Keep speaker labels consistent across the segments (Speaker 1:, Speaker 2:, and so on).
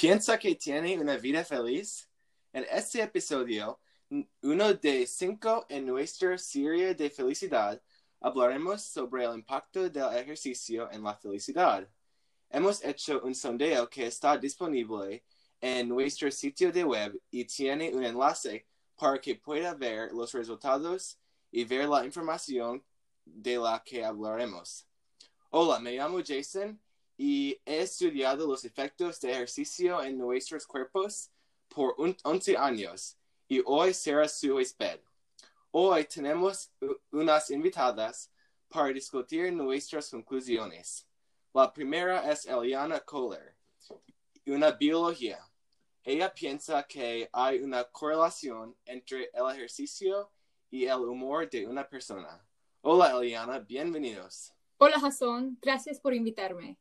Speaker 1: ¿Piensa que tiene una vida feliz? En este episodio, uno de cinco en nuestra serie de felicidad, hablaremos sobre el impacto del ejercicio en la felicidad. Hemos hecho un sondeo que está disponible en nuestro sitio de web y tiene un enlace para que pueda ver los resultados y ver la información de la que hablaremos. Hola, me llamo Jason y he estudiado los efectos de ejercicio en nuestros cuerpos por 11 años y hoy será su huésped. Hoy tenemos unas invitadas para discutir nuestras conclusiones. La primera es Eliana Kohler, una biología. Ella piensa que hay una correlación entre el ejercicio y el humor de una persona. Hola Eliana, bienvenidos.
Speaker 2: Hola Jason, gracias por invitarme.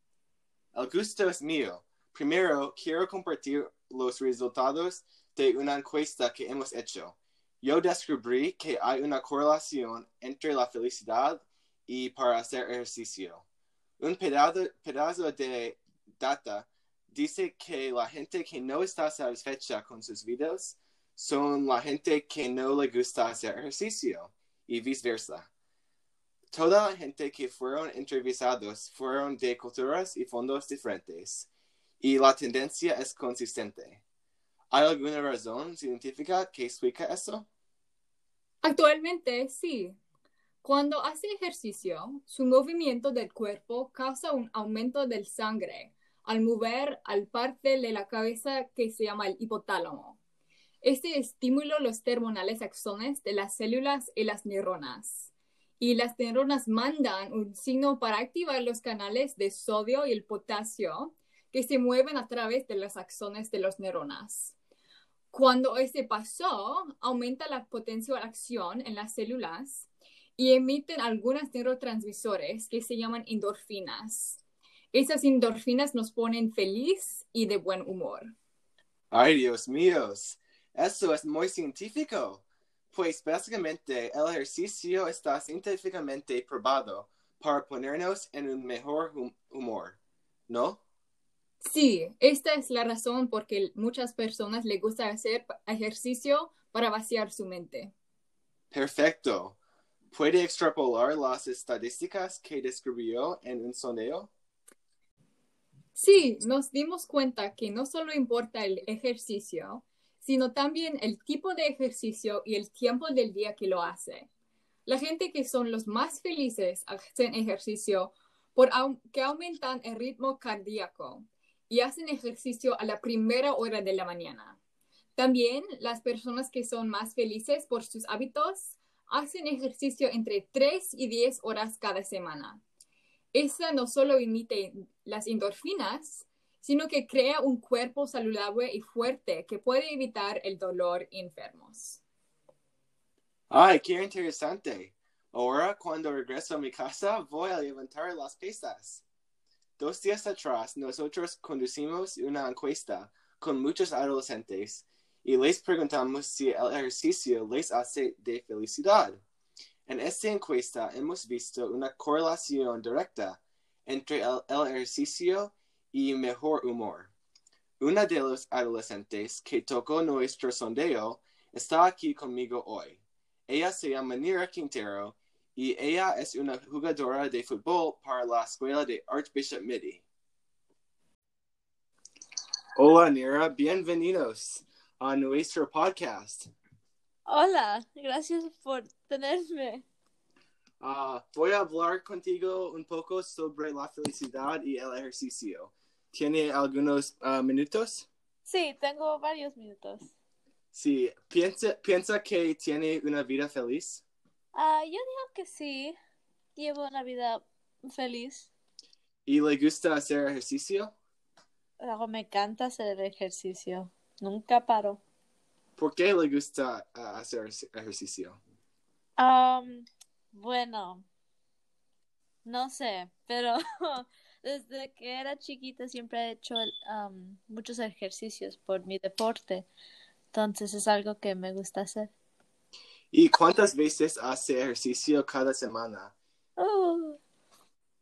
Speaker 1: El gusto es mío. Primero, quiero compartir los resultados de una encuesta que hemos hecho. Yo descubrí que hay una correlación entre la felicidad y para hacer ejercicio. Un pedazo, de data dice que la gente que no está satisfecha con sus vidas son la gente que no le gusta hacer ejercicio y viceversa. Toda la gente que fueron entrevistados fueron de culturas y fondos diferentes, y la tendencia es consistente. ¿Hay alguna razón científica que explica eso?
Speaker 2: Actualmente sí. Cuando hace ejercicio, su movimiento del cuerpo causa un aumento del sangre al mover al parte de la cabeza que se llama el hipotálamo. Este estimula los terminales axones de las células y las neuronas y las neuronas mandan un signo para activar los canales de sodio y el potasio que se mueven a través de los axones de las neuronas. Cuando ese pasó, aumenta la potencia de acción en las células y emiten algunos neurotransmisores que se llaman endorfinas. Esas endorfinas nos ponen feliz y de buen humor.
Speaker 1: Ay, Dios mío, eso es muy científico. Pues básicamente el ejercicio está científicamente probado para ponernos en un mejor humor, ¿no?
Speaker 2: Sí, esta es la razón por que muchas personas les gusta hacer ejercicio para vaciar su mente.
Speaker 1: Perfecto. ¿Puede extrapolar las estadísticas que describió en un sondeo?
Speaker 2: Sí, nos dimos cuenta que no solo importa el ejercicio, sino también el tipo de ejercicio y el tiempo del día que lo hace. La gente que son los más felices hacen ejercicio porque aumentan el ritmo cardíaco y hacen ejercicio a la primera hora de la mañana. También las personas que son más felices por sus hábitos hacen ejercicio entre 3 y 10 horas cada semana. Esa no solo emite las endorfinas, sino que crea un cuerpo saludable y fuerte que puede evitar el dolor enfermos.
Speaker 1: Ay, qué interesante. Ahora, cuando regreso a mi casa, voy a levantar las pesas. Dos días atrás, nosotros conducimos una encuesta con muchos adolescentes y les preguntamos si el ejercicio les hace de felicidad. En esta encuesta hemos visto una correlación directa entre el, el ejercicio y mejor humor. Una de los adolescentes que tocó nuestro sondeo está aquí conmigo hoy. Ella se llama Nira Quintero y ella es una jugadora de fútbol para la escuela de Archbishop Midi. Hola Nira, bienvenidos a nuestro podcast.
Speaker 3: Hola, gracias por tenerme.
Speaker 1: Uh, voy a hablar contigo un poco sobre la felicidad y el ejercicio. ¿Tiene algunos uh, minutos?
Speaker 3: Sí, tengo varios minutos.
Speaker 1: Sí, ¿piensa, piensa que tiene una vida feliz?
Speaker 3: Uh, yo digo que sí, llevo una vida feliz.
Speaker 1: ¿Y le gusta hacer ejercicio?
Speaker 3: Me encanta hacer ejercicio, nunca paro.
Speaker 1: ¿Por qué le gusta uh, hacer ejercicio?
Speaker 3: Um, bueno, no sé, pero desde que era chiquita siempre he hecho muchos ejercicios por mi deporte. Entonces es algo que me gusta hacer.
Speaker 1: ¿Y cuántas veces hace ejercicio cada semana?
Speaker 3: Oh,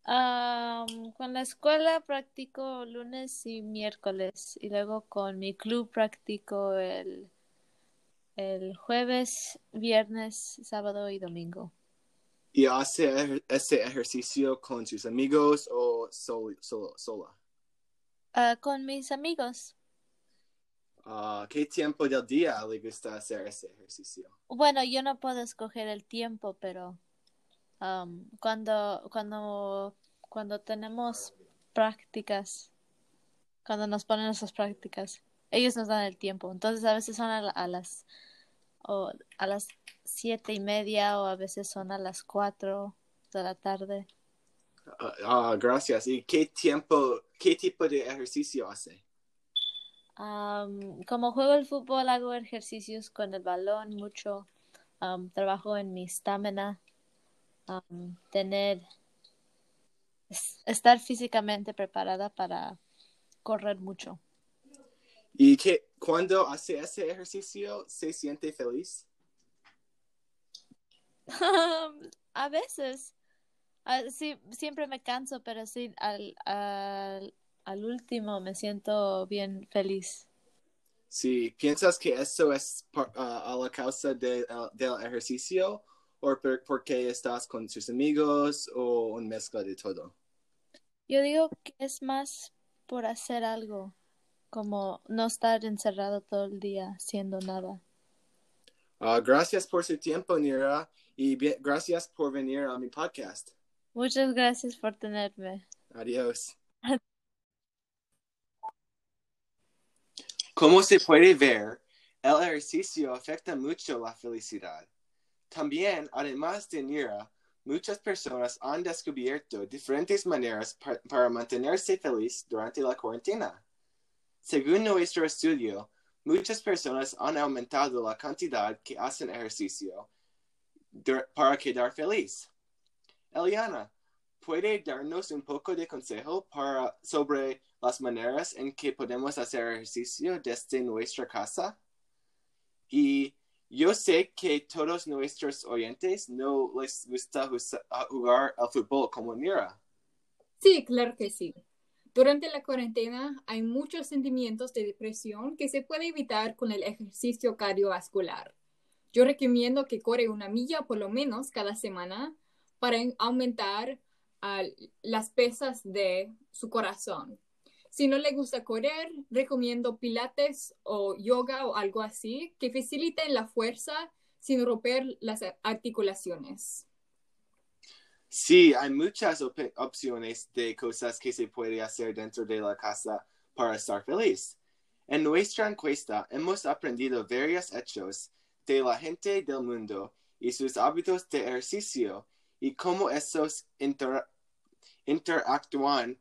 Speaker 3: Um, con la escuela practico lunes y miércoles y luego con mi club practico el, el jueves, viernes, sábado y domingo.
Speaker 1: ¿Y hace ese ejercicio con sus amigos o sol- solo, sola?
Speaker 3: Ah, con mis amigos.
Speaker 1: Ah, ¿Qué tiempo del día le gusta hacer ese ejercicio?
Speaker 3: Bueno, yo no puedo escoger el tiempo, pero um, cuando, cuando, cuando tenemos prácticas, cuando nos ponen esas prácticas, ellos nos dan el tiempo. Entonces a veces son a, a las o a las siete y media o a veces son a las cuatro de la tarde.
Speaker 1: Ah, ah, gracias. ¿Y qué tiempo, qué tipo de ejercicio hace?
Speaker 3: Um, como juego el fútbol, hago ejercicios con el balón mucho. Um, trabajo en mi estamina. Um, tener. es- estar físicamente preparada para correr mucho.
Speaker 1: ¿Y qué, cuando hace ese ejercicio se siente feliz?
Speaker 3: A veces. Ah, sí, siempre me canso, pero sí, al, al, al último me siento bien feliz.
Speaker 1: Si piensas que eso es por- ah, a la causa de- ah, del ejercicio o por- porque estás con tus amigos o una mezcla de todo.
Speaker 3: Yo digo que es más por hacer algo, como no estar encerrado todo el día haciendo nada.
Speaker 1: Ah, gracias por su tiempo, Nira, y bien- gracias por venir a mi podcast.
Speaker 3: Muchas gracias por tenerme.
Speaker 1: Adiós. Como se puede ver, el ejercicio afecta mucho la felicidad. También, además de Nira, muchas personas han descubierto diferentes maneras pa- para mantenerse feliz durante la cuarentena. Según nuestro estudio, muchas personas han aumentado la cantidad que hacen ejercicio para quedar feliz. Eliana, ¿puede darnos un poco de consejo para, sobre las maneras en que podemos hacer ejercicio desde nuestra casa? Y yo sé que todos nuestros oyentes no les gusta jugar al fútbol como Mira.
Speaker 2: Sí, claro que sí. Durante la cuarentena hay muchos sentimientos de depresión que se puede evitar con el ejercicio cardiovascular. Yo recomiendo que corre una milla por lo menos cada semana para en- aumentar ah, las pesas de su corazón. Si no le gusta correr, recomiendo pilates o yoga o algo así que faciliten la fuerza sin romper las articulaciones.
Speaker 1: Sí, hay muchas op- opciones de cosas que se puede hacer dentro de la casa para estar feliz. En nuestra encuesta hemos aprendido varios hechos de la gente del mundo y sus hábitos de ejercicio y cómo esos inter- interactúan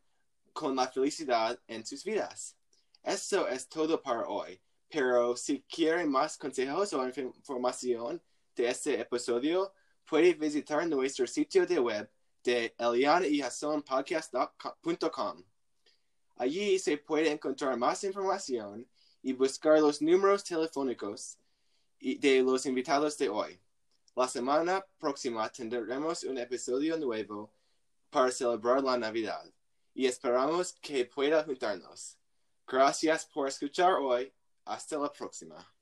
Speaker 1: con la felicidad en sus vidas. Eso es todo para hoy, pero si quieren más consejos o inf- información de este episodio, puede visitar nuestro sitio de web de elianayhasonpodcast.com. Allí se puede encontrar más información y buscar los números telefónicos de los invitados de hoy. La semana próxima tendremos un episodio nuevo para celebrar la Navidad y esperamos que pueda juntarnos. Gracias por escuchar hoy. Hasta la próxima.